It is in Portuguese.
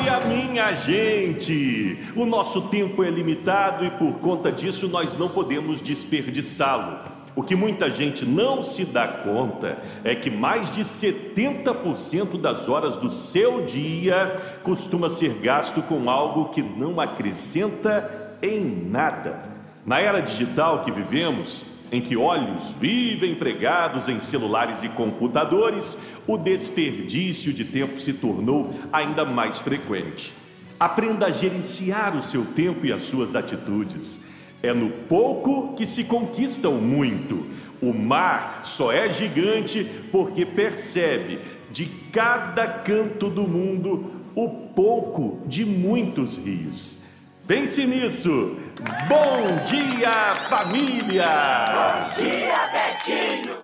Olha, minha gente! O nosso tempo é limitado e por conta disso nós não podemos desperdiçá-lo. O que muita gente não se dá conta é que mais de 70% das horas do seu dia costuma ser gasto com algo que não acrescenta em nada. Na era digital que vivemos, em que olhos vivem pregados em celulares e computadores, o desperdício de tempo se tornou ainda mais frequente. Aprenda a gerenciar o seu tempo e as suas atitudes. É no pouco que se conquista o muito. O mar só é gigante porque percebe de cada canto do mundo o pouco de muitos rios. Pense nisso. Bom dia, família! Bom dia, Betinho!